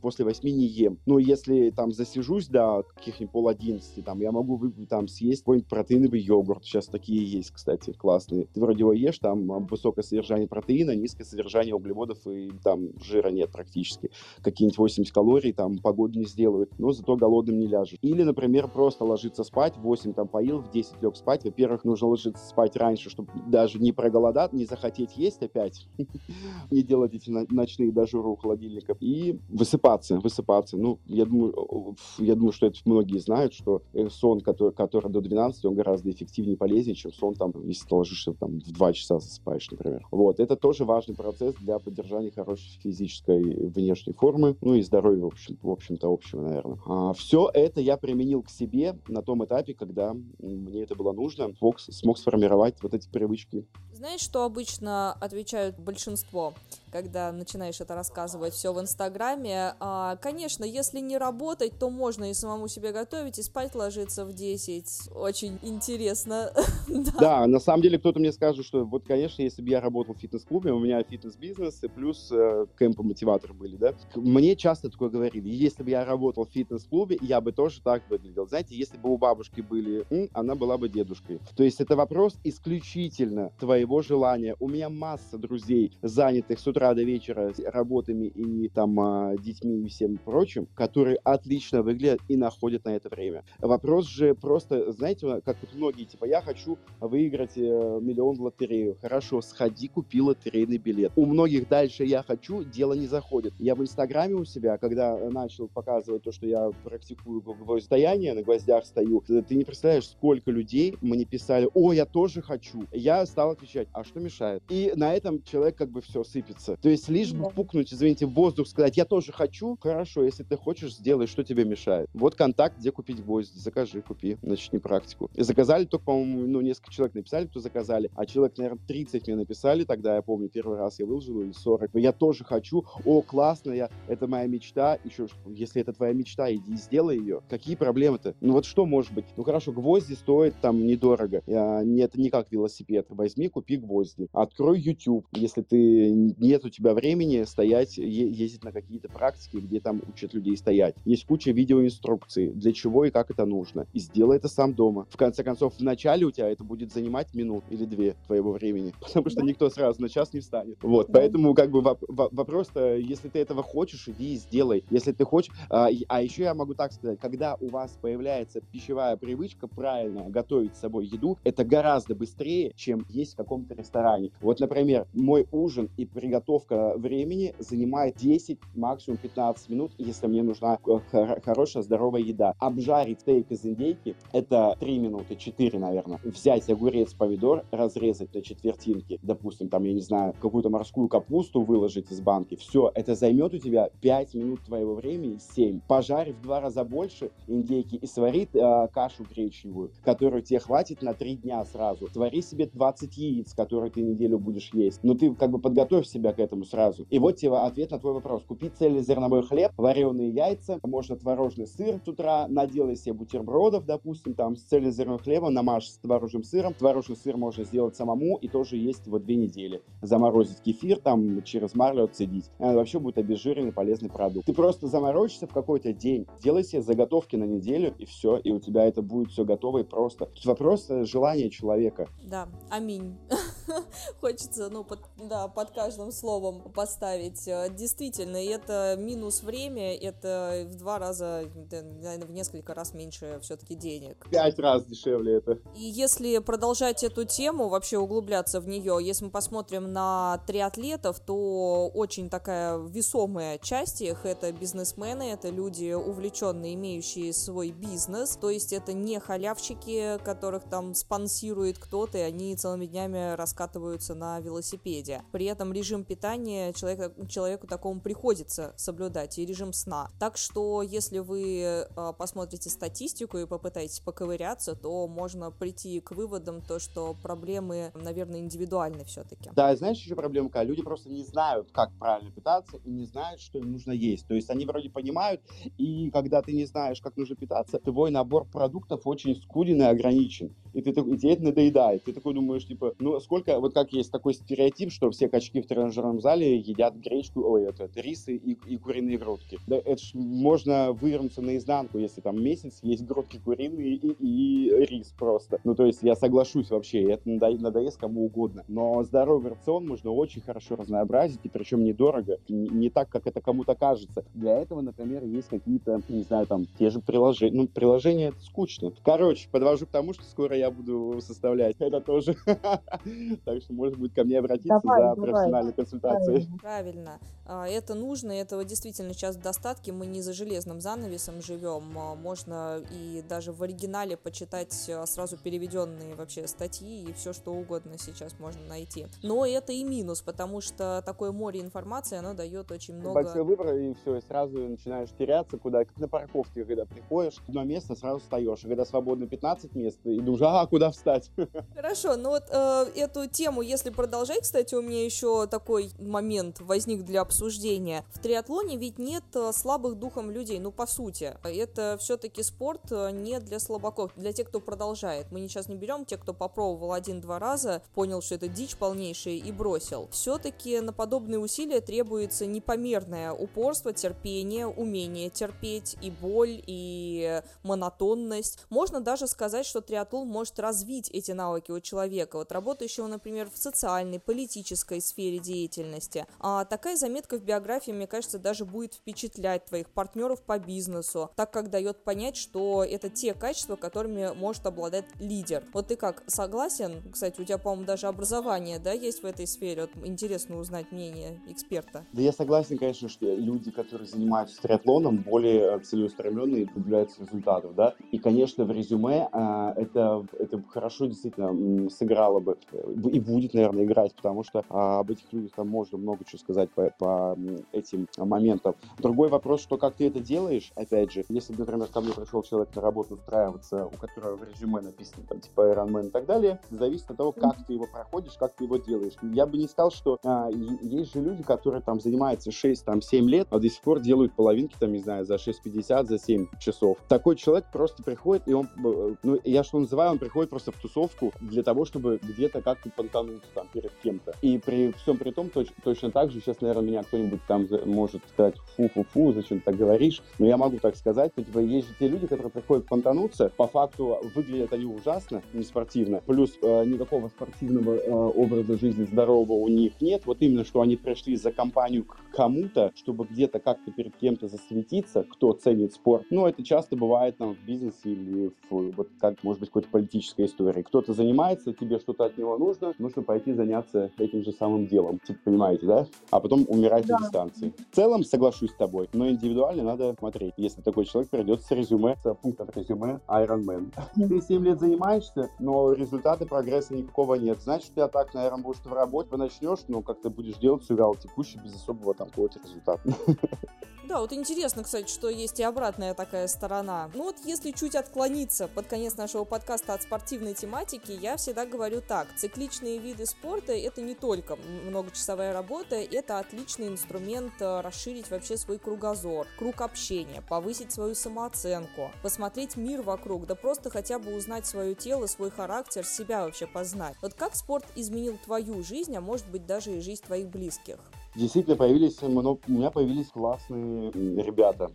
после 8 не ем. Ну, если там засижусь до каких-нибудь пол одиннадцати, там, я могу там съесть какой-нибудь протеиновый йогурт. Сейчас такие есть, кстати. Классные. Ты вроде его ешь, там высокое содержание протеина, низкое содержание углеводов и там жира нет практически. Какие-нибудь 80 калорий там погоду не сделают, но зато голодным не ляжешь. Или, например, просто ложиться спать, 8 там поил, в 10 лег спать. Во-первых, нужно ложиться спать раньше, чтобы даже не проголодать, не захотеть есть опять, не делать эти ночные дожуры у холодильника. И высыпаться, высыпаться. Ну, я думаю, я думаю, что это многие знают, что э, сон, который, который до 12, он гораздо эффективнее и полезнее, чем сон, там, ты ложишься там, в 2 часа засыпаешь, например. Вот, это тоже важный процесс для поддержания хорошей физической внешней формы, ну и здоровья, в, общем, в общем-то, общего, наверное. А, все это я применил к себе на том этапе, когда мне это было нужно, смог, смог сформировать вот эти привычки. Знаешь, что обычно отвечают большинство? Когда начинаешь это рассказывать все в Инстаграме. А, конечно, если не работать, то можно и самому себе готовить, и спать ложиться в 10. Очень интересно. да. на самом деле кто-то мне скажет, что вот, конечно, если бы я работал в фитнес-клубе, у меня фитнес-бизнес и плюс э, кемпы мотиваторы были, да. Мне часто такое говорили. Если бы я работал в фитнес-клубе, я бы тоже так выглядел. Знаете, если бы у бабушки были, она была бы дедушкой. То есть это вопрос исключительно твоего желания. У меня масса друзей, занятых с утра утра до вечера работами и там а, детьми и всем прочим, которые отлично выглядят и находят на это время. Вопрос же просто, знаете, как вот многие, типа, я хочу выиграть э, миллион в лотерею. Хорошо, сходи, купи лотерейный билет. У многих дальше я хочу, дело не заходит. Я в Инстаграме у себя, когда начал показывать то, что я практикую гвоздояние, на гвоздях стою, ты не представляешь, сколько людей мне писали, о, я тоже хочу. Я стал отвечать, а что мешает? И на этом человек как бы все сыпется хочется. То есть лишь бы пукнуть, извините, в воздух, сказать, я тоже хочу, хорошо, если ты хочешь, сделай, что тебе мешает. Вот контакт, где купить гвозди, закажи, купи, начни практику. И заказали только, по-моему, ну, несколько человек написали, кто заказали, а человек, наверное, 30 мне написали тогда, я помню, первый раз я выложил, или 40. Я тоже хочу, о, классно, я, это моя мечта, еще, если это твоя мечта, иди сделай ее. Какие проблемы-то? Ну вот что может быть? Ну хорошо, гвозди стоят там недорого, а, не, это не как велосипед. Возьми, купи гвозди. Открой YouTube, если ты нет нет у тебя времени стоять, ездить на какие-то практики, где там учат людей стоять. Есть куча видеоинструкций, для чего и как это нужно. И сделай это сам дома. В конце концов, в начале у тебя это будет занимать минут или две твоего времени, потому что да. никто сразу на час не встанет. Вот, да. поэтому как бы вопрос-то, если ты этого хочешь, иди и сделай. Если ты хочешь... А, а еще я могу так сказать, когда у вас появляется пищевая привычка правильно готовить с собой еду, это гораздо быстрее, чем есть в каком-то ресторане. Вот, например, мой ужин и приготовление подготовка времени занимает 10, максимум 15 минут, если мне нужна э, хорошая здоровая еда. Обжарить стейк из индейки — это 3 минуты, 4, наверное. Взять огурец, помидор, разрезать на четвертинки, допустим, там, я не знаю, какую-то морскую капусту выложить из банки. Все, это займет у тебя 5 минут твоего времени, 7. Пожарив в два раза больше индейки и сварит э, кашу гречневую, которую тебе хватит на 3 дня сразу. Свари себе 20 яиц, которые ты неделю будешь есть. Но ты как бы подготовь себя к этому сразу. И вот тебе ответ на твой вопрос. Купи цельнозерновой хлеб, вареные яйца, можно творожный сыр с утра, наделай себе бутербродов, допустим, там с цельнозерновым хлебом, намажь с творожным сыром. Творожный сыр можно сделать самому и тоже есть вот две недели. Заморозить кефир, там через марлю отцедить. Это вообще будет обезжиренный полезный продукт. Ты просто заморочишься в какой-то день, делай себе заготовки на неделю и все, и у тебя это будет все готово и просто. Тут вопрос желания человека. Да, аминь. Хочется, ну, под, да, под каждым словом поставить. Э, действительно, это минус время, это в два раза, наверное, в несколько раз меньше все-таки денег. Пять раз дешевле это. И если продолжать эту тему, вообще углубляться в нее, если мы посмотрим на триатлетов, то очень такая весомая часть их это бизнесмены, это люди увлеченные, имеющие свой бизнес, то есть это не халявщики, которых там спонсирует кто-то, и они целыми днями раскатываются на велосипеде. При этом режим питания человека, человеку такому приходится соблюдать, и режим сна. Так что, если вы э, посмотрите статистику и попытаетесь поковыряться, то можно прийти к выводам, то, что проблемы, наверное, индивидуальны все-таки. Да, знаешь, еще проблема какая? Люди просто не знают, как правильно питаться, и не знают, что им нужно есть. То есть они вроде понимают, и когда ты не знаешь, как нужно питаться, твой набор продуктов очень скуден и ограничен. и, ты, и тебе это надоедает. Ты такой думаешь, типа, ну, сколько, вот как есть такой стереотип, что все качки в тренажерном зале едят гречку, ой, это, это рисы и, и куриные грудки. Да, это ж можно вывернуться наизнанку, если там месяц есть грудки куриные и, и, рис просто. Ну, то есть я соглашусь вообще, это надоест кому угодно. Но здоровый рацион можно очень хорошо разнообразить, и причем недорого, не, не так, как это кому-то кажется. Для этого, например, есть какие-то, не знаю, там, те же приложения. Ну, приложения это скучно. Короче, подвожу к тому, что скоро я буду составлять это тоже. Так что, может быть, ко мне обратиться за профессиональной консультацией. Правильно. А, это нужно, этого действительно сейчас в достатке. Мы не за железным занавесом живем. А, можно и даже в оригинале почитать а, сразу переведенные вообще статьи и все что угодно сейчас можно найти. Но это и минус, потому что такое море информации, оно дает очень много... Большой выбор, и все, и сразу начинаешь теряться, куда, как на парковке, когда приходишь, одно место, сразу встаешь, и когда свободно 15 мест, и думаешь, ага, куда встать? Хорошо, ну вот э, эту тему, если продолжать, кстати, у меня еще такой момент возник для обсуждения. В триатлоне ведь нет э, слабых духом людей, ну, по сути. Это все-таки спорт э, не для слабаков, для тех, кто продолжает. Мы сейчас не берем тех, кто попробовал один-два раза, понял, что это дичь полнейшая и бросил. Все-таки на подобные усилия требуется непомерное упорство, терпение, умение терпеть и боль, и монотонность. Можно даже сказать, что триатлон может развить эти навыки у человека, вот работающего, например, в социальной, политической сфере деятельности. А такая заметка в биографии, мне кажется, даже будет впечатлять твоих партнеров по бизнесу, так как дает понять, что это те качества, которыми может обладать лидер. Вот ты как, согласен? Кстати, у тебя, по-моему, даже образование, да, есть в этой сфере? Вот интересно узнать мнение эксперта. Да я согласен, конечно, что люди, которые занимаются триатлоном, более целеустремленные и добиваются результатов, да. И, конечно, в резюме а, это, это хорошо действительно сыграло бы э, и будет, наверное, играть, потому что а, об этих людях там можно много чего сказать по, по этим моментам. Другой вопрос, что как ты это делаешь, опять же, если, например, ко мне пришел человек на работу устраиваться, у которого в резюме написано там типа Ironman и так далее, зависит от того, как ты его проходишь, как ты его делаешь. Я бы не сказал, что а, есть же люди, которые там занимаются 6-7 лет, а до сих пор делают половинки, там, не знаю, за 6.50, за 7 часов. Такой человек просто приходит, и он, э, ну, я что называю, он приходит просто в тусовку для того, чтобы где-то как-то понтануться там перед кем-то. И при всем при том, точ, точно так же, сейчас, наверное, меня кто-нибудь там может сказать, фу-фу-фу, зачем ты так говоришь, но я могу так сказать, что, типа, есть же те люди, которые приходят понтануться, по факту выглядят они ужасно, не спортивно, плюс э, никакого спортивного э, образа жизни здорового у них нет, вот именно, что они пришли за компанию к кому-то, чтобы где-то как-то перед кем-то засветиться, кто ценит спорт. Ну, это часто бывает там в бизнесе или в, вот как, может быть, какой-то политической истории. Кто-то занимается, тебе что-то от него нужно, нужно пойти заняться этим же самым делом. Типа, понимаете, да? А потом умирать да. на дистанции. В целом, соглашусь с тобой, но индивидуально надо смотреть. Если такой человек придет с резюме, с пунктом резюме Iron Man. Ты 7 лет занимаешься, но результата прогресса никакого нет. Значит, тебя так, наверное, будешь в работе, начнешь, но как ты будешь делать все вяло текущий без особого там какого-то результата. Да, вот интересно, кстати, что есть и обратная такая сторона. Ну вот если чуть отклониться под конец нашего подкаста от спортивной тематики, я всегда говорю так. Цикличные виды спорта это не только многочасовая работа, это отличный инструмент э, расширить вообще свой кругозор, круг общения, повысить свою самооценку, посмотреть мир вокруг, да просто хотя бы узнать свое тело, свой характер, себя вообще познать. Вот как спорт изменил твою жизнь, а может быть даже и жизнь твоих близких? Действительно, появились, у меня появились классные ребята.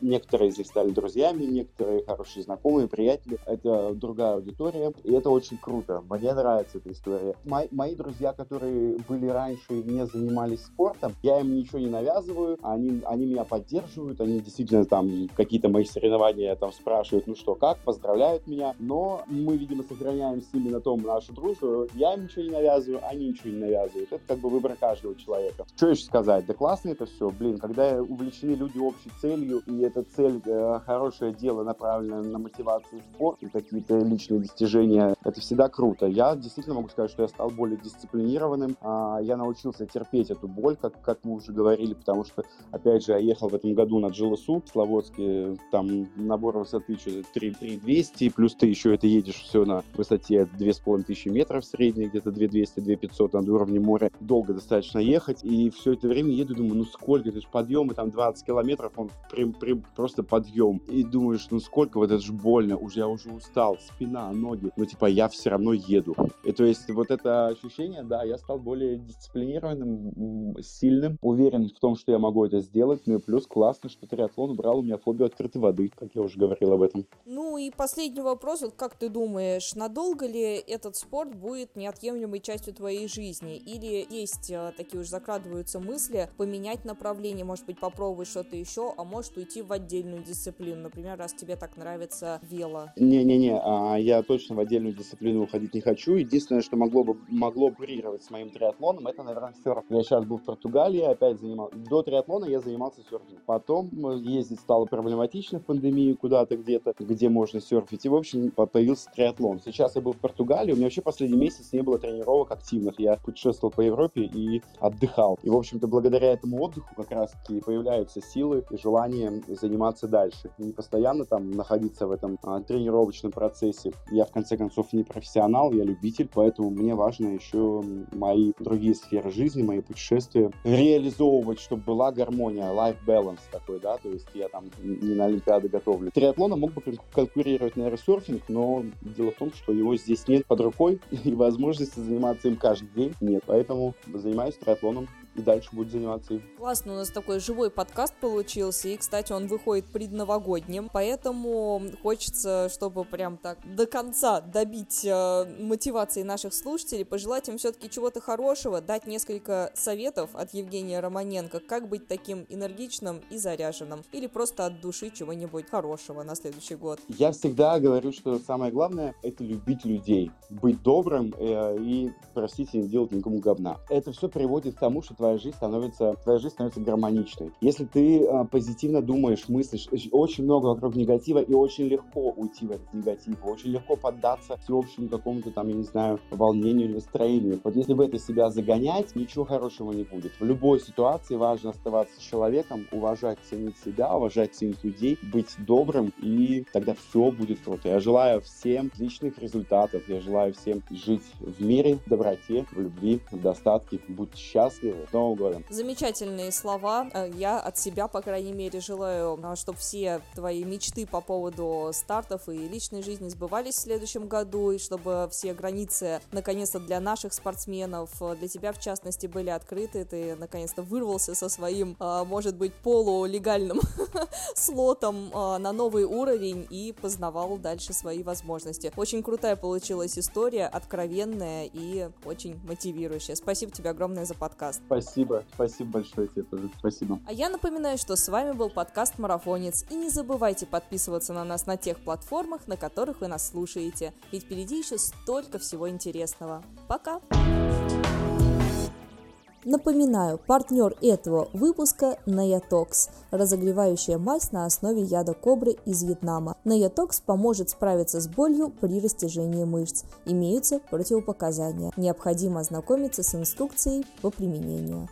Некоторые из них стали друзьями, некоторые хорошие знакомые, приятели. Это другая аудитория, и это очень круто. Мне нравится эта история. Мои, мои друзья, которые были раньше и не занимались спортом, я им ничего не навязываю, они, они меня поддерживают, они действительно там какие-то мои соревнования там спрашивают, ну что, как, поздравляют меня, но мы, видимо, сохраняем с ними на том нашу дружбу. Я им ничего не навязываю, они ничего не навязывают. Это как бы выбор каждого человека человека. Что еще сказать? Да классно это все. Блин, когда увлечены люди общей целью, и эта цель э, хорошее дело, направленное на мотивацию в спорт и какие-то личные достижения, это всегда круто. Я действительно могу сказать, что я стал более дисциплинированным. А, я научился терпеть эту боль, как, как мы уже говорили, потому что, опять же, я ехал в этом году на Джилосу в Славодске, там набор высоты что-то 3200, плюс ты еще это едешь все на высоте 2500 метров средней, где-то 2200-2500 над уровнем моря. Долго достаточно ехать, И все это время еду, думаю, ну сколько, это же подъемы там 20 километров, он прям, прям просто подъем. И думаешь, ну сколько, вот это же больно, уже я уже устал, спина, ноги, но типа я все равно еду. И то есть вот это ощущение, да, я стал более дисциплинированным, сильным, уверен в том, что я могу это сделать, ну и плюс классно, что триатлон убрал у меня фобию открытой воды, как я уже говорил об этом. Ну и последний вопрос, вот как ты думаешь, надолго ли этот спорт будет неотъемлемой частью твоей жизни? Или есть э, такие уже закрадываются мысли поменять направление, может быть, попробовать что-то еще, а может уйти в отдельную дисциплину, например, раз тебе так нравится вело? Не-не-не, а, я точно в отдельную дисциплину уходить не хочу. Единственное, что могло бы могло парировать с моим триатлоном, это, наверное, серф. Я сейчас был в Португалии, опять занимался. До триатлона я занимался серфингом. Потом э, ездить стало проблематично в пандемии куда-то где-то, где можно серфить. И, в общем, появился триатлон. Сейчас я был в Португалии, у меня вообще последний месяц не было тренировок активных. Я путешествовал по Европе и отдыхал. И, в общем-то, благодаря этому отдыху как раз-таки появляются силы и желание заниматься дальше. Не постоянно там находиться в этом а, тренировочном процессе. Я, в конце концов, не профессионал, я любитель, поэтому мне важно еще мои другие сферы жизни, мои путешествия реализовывать, чтобы была гармония, life balance такой, да, то есть я там не на Олимпиады готовлю. Триатлона мог бы конкурировать, наверное, серфинг, но дело в том, что его здесь нет под рукой, и возможности заниматься им каждый день нет, поэтому занимаюсь триатлоном и дальше будет заниматься им. Классно, у нас такой живой подкаст получился, и, кстати, он выходит предновогодним, поэтому хочется, чтобы прям так до конца добить э, мотивации наших слушателей, пожелать им все-таки чего-то хорошего, дать несколько советов от Евгения Романенко, как быть таким энергичным и заряженным, или просто от души чего-нибудь хорошего на следующий год. Я всегда говорю, что самое главное — это любить людей, быть добрым э, и, простите, не делать никому говна. Это все приводит к тому, что твоя жизнь становится, твоя жизнь становится гармоничной. Если ты э, позитивно думаешь, мыслишь, очень много вокруг негатива, и очень легко уйти в этот негатив, очень легко поддаться всеобщему какому-то там, я не знаю, волнению или настроению. Вот если в это себя загонять, ничего хорошего не будет. В любой ситуации важно оставаться человеком, уважать, ценить себя, уважать, ценить людей, быть добрым, и тогда все будет круто. Я желаю всем отличных результатов, я желаю всем жить в мире, в доброте, в любви, в достатке, будьте счастливы, Новым годом! Замечательные слова. Э, я от себя, по крайней мере, желаю, э, чтобы все твои мечты по поводу стартов и личной жизни сбывались в следующем году, и чтобы все границы, наконец-то, для наших спортсменов, э, для тебя, в частности, были открыты. Ты, наконец-то, вырвался со своим, может быть, полулегальным слотом на новый уровень и познавал дальше свои возможности. Очень крутая получилась история, откровенная и очень мотивирующая. Спасибо тебе огромное за подкаст. Спасибо Спасибо, спасибо большое тебе тоже, спасибо. А я напоминаю, что с вами был подкаст «Марафонец», и не забывайте подписываться на нас на тех платформах, на которых вы нас слушаете, ведь впереди еще столько всего интересного. Пока! Напоминаю, партнер этого выпуска – Наятокс, разогревающая мазь на основе яда кобры из Вьетнама. Наятокс поможет справиться с болью при растяжении мышц. Имеются противопоказания. Необходимо ознакомиться с инструкцией по применению.